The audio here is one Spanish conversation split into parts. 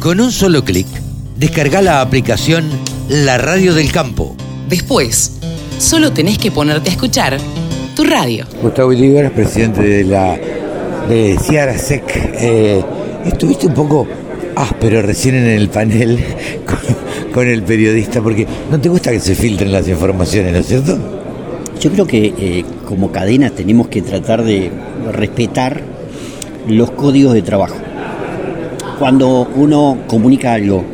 Con un solo clic, descarga la aplicación La Radio del Campo. Después, solo tenés que ponerte a escuchar tu radio. Gustavo Ilíbaras, presidente de la de Ciara Sec. Eh, estuviste un poco áspero recién en el panel con, con el periodista porque no te gusta que se filtren las informaciones, ¿no es cierto? Yo creo que eh, como cadena tenemos que tratar de respetar los códigos de trabajo. Cuando uno comunica algo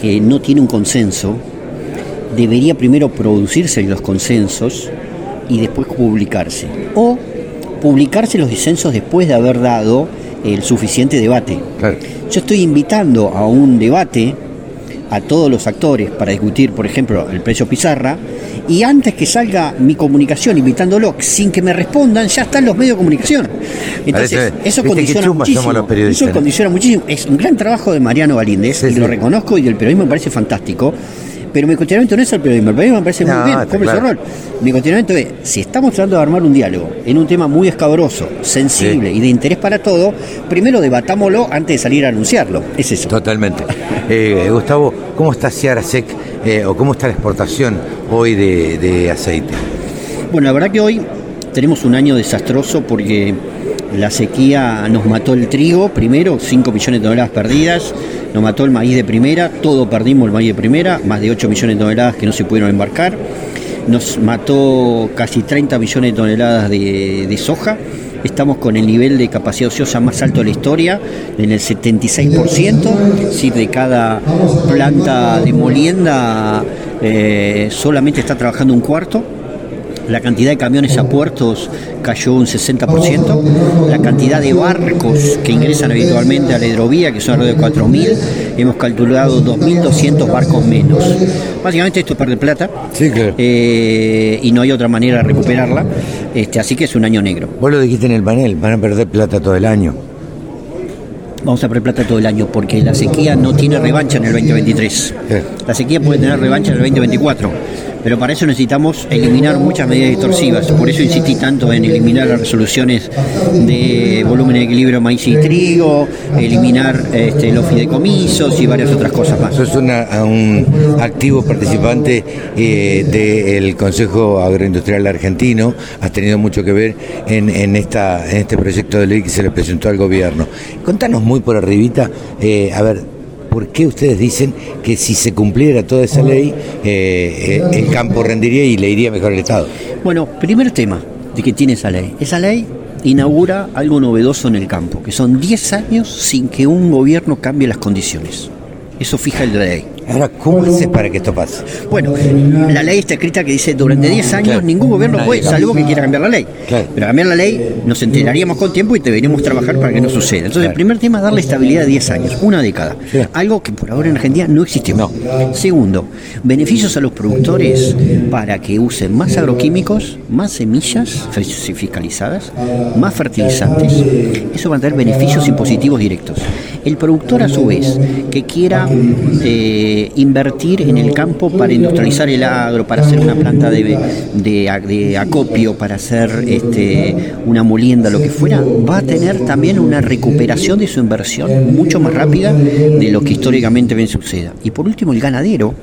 que no tiene un consenso, debería primero producirse los consensos y después publicarse. O publicarse los disensos después de haber dado el suficiente debate. Claro. Yo estoy invitando a un debate a todos los actores para discutir, por ejemplo, el precio pizarra, y antes que salga mi comunicación invitándolo, sin que me respondan, ya están los medios de comunicación. Entonces, Parece- eso condiciona muchísimo. los Eso ¿no? condiciona muchísimo. Es un gran trabajo de Mariano Galíndez, Sí, y sí. lo reconozco, y el periodismo me parece fantástico. Pero mi cuestionamiento no es el periodismo, el periodismo me parece No, muy bien, cumple su claro. rol. Mi cuestionamiento es, si estamos tratando de armar un diálogo en un tema muy escabroso, sensible Sí. y de interés para todo, primero debatámoslo antes de salir a anunciarlo. Es eso. Totalmente. Eh, Gustavo, ¿cómo está Ciara Sec eh, o cómo está la exportación hoy de, aceite? Bueno, la verdad que hoy tenemos un año desastroso porque la sequía nos mató el trigo, primero, 5 millones de toneladas perdidas, nos mató el maíz de primera, todo perdimos el maíz de primera, más de 8 millones de toneladas que no se pudieron embarcar, nos mató casi 30 millones de toneladas de soja, estamos con el nivel de capacidad ociosa más alto de la historia, en el 76%, es decir, de cada planta de molienda eh, solamente está trabajando un cuarto, la cantidad de camiones a puertos cayó un 60%, la cantidad de barcos que ingresan habitualmente a la hidrovía, que son alrededor de 4.000, hemos calculado 2.200 barcos menos. Básicamente esto es perder plata Sí, claro. eh, y no hay otra manera de recuperarla, este, así que es un año negro. Vos lo dijiste en el panel, van a perder plata todo el año. Vamos a perder plata todo el año porque la sequía no tiene revancha en el 2023. Sí. La sequía puede tener revancha en el 2024, pero para eso necesitamos eliminar muchas medidas distorsivas. Por eso insistí tanto en eliminar las resoluciones de volumen de equilibrio maíz y trigo, eliminar este, los fideicomisos y varias otras cosas más. Sos una- un activo participante eh, del Consejo Agroindustrial Argentino, has tenido mucho que ver en, en esta, este proyecto de ley que se le presentó al gobierno. Contanos muy por arribita, eh, a ver, ¿por qué ustedes dicen que si se cumpliera toda esa ley, eh, eh, el campo rendiría y le iría mejor al Estado? Bueno, primer tema de que tiene esa ley. Esa ley inaugura algo novedoso en el campo, que son 10 años sin que un gobierno cambie las condiciones. Eso fija el ley. Ahora, ¿cómo haces para que esto pase? Bueno, la ley está escrita que dice durante 10 años Claro. ningún gobierno Nadie puede, salvo que quiera cambiar la ley. Claro. Pero cambiar la ley nos enteraríamos con tiempo y deberíamos trabajar para que no suceda. Entonces, Claro. el primer tema es darle estabilidad a 10 años, una década. Algo que por ahora en Argentina no existe. No. Segundo, beneficios a los productores para que usen más agroquímicos, más semillas fi- fiscalizadas, más fertilizantes. Eso va a traer beneficios impositivos directos. El productor, a su vez, que quiera eh, invertir en el campo para industrializar el agro, para hacer una planta de, de- de acopio, para hacer este, una molienda, lo que fuera, va a tener también una recuperación de su inversión mucho más rápida de lo que históricamente bien suceda. Y por último, el ganadero,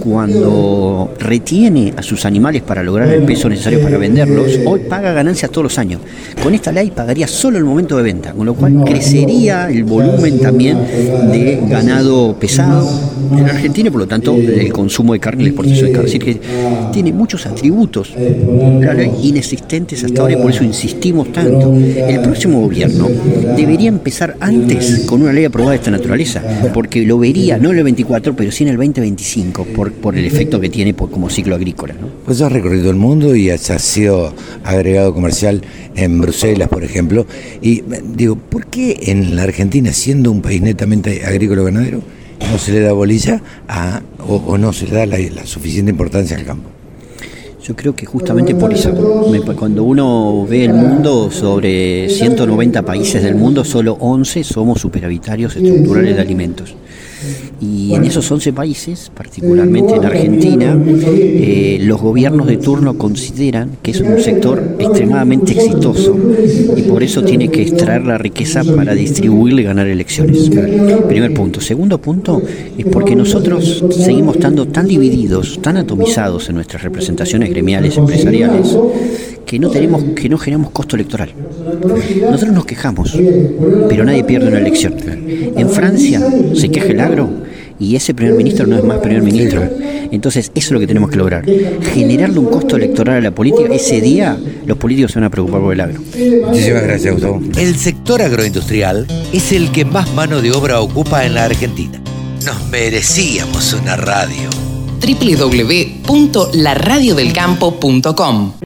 cuando retiene a sus animales para lograr el peso necesario para venderlos, hoy paga ganancias todos los años. Con esta ley pagaría solo el momento de venta, con lo cual crecería el volumen también de ganado pesado en Argentina por lo tanto el consumo de carne y la exportación de carne. Es decir, que tiene muchos atributos inexistentes hasta ahora y por eso insistimos tanto. El próximo gobierno debería empezar antes con una ley aprobada de esta naturaleza, porque lo vería no en el 24, pero sí en el 2025, por, por el efecto que tiene por- como ciclo agrícola. ¿no? Pues has recorrido el mundo y has sido agregado comercial en Bruselas, por ejemplo. Y digo, ¿por qué en la Argentina, siendo un país netamente agrícola ganadero, no se le da bolilla a, o, no se le da la suficiente importancia al campo? Yo creo que justamente por eso, cuando uno ve el mundo, sobre 190 países del mundo, solo 11 somos superavitarios estructurales de alimentos. Y en esos 11 países, particularmente en Argentina, eh, los gobiernos de turno consideran que es un sector extremadamente exitoso y por eso tiene que extraer la riqueza para distribuirle y ganar elecciones. Primer punto. Segundo punto es porque nosotros seguimos estando tan divididos, tan atomizados en nuestras representaciones gremiales, empresariales, que no tenemos, que no generamos costo electoral. Nosotros nos quejamos, pero nadie pierde una elección. En Francia se queja el agro y ese primer ministro no es más primer ministro. Entonces, eso es lo que tenemos que lograr. Generarle un costo electoral a la política. Ese día los políticos se van a preocupar por el agro. Muchísimas gracias, Gustavo. El sector agroindustrial es el que más mano de obra ocupa en la Argentina. Nos merecíamos una radio. www.laradiodelcampo.com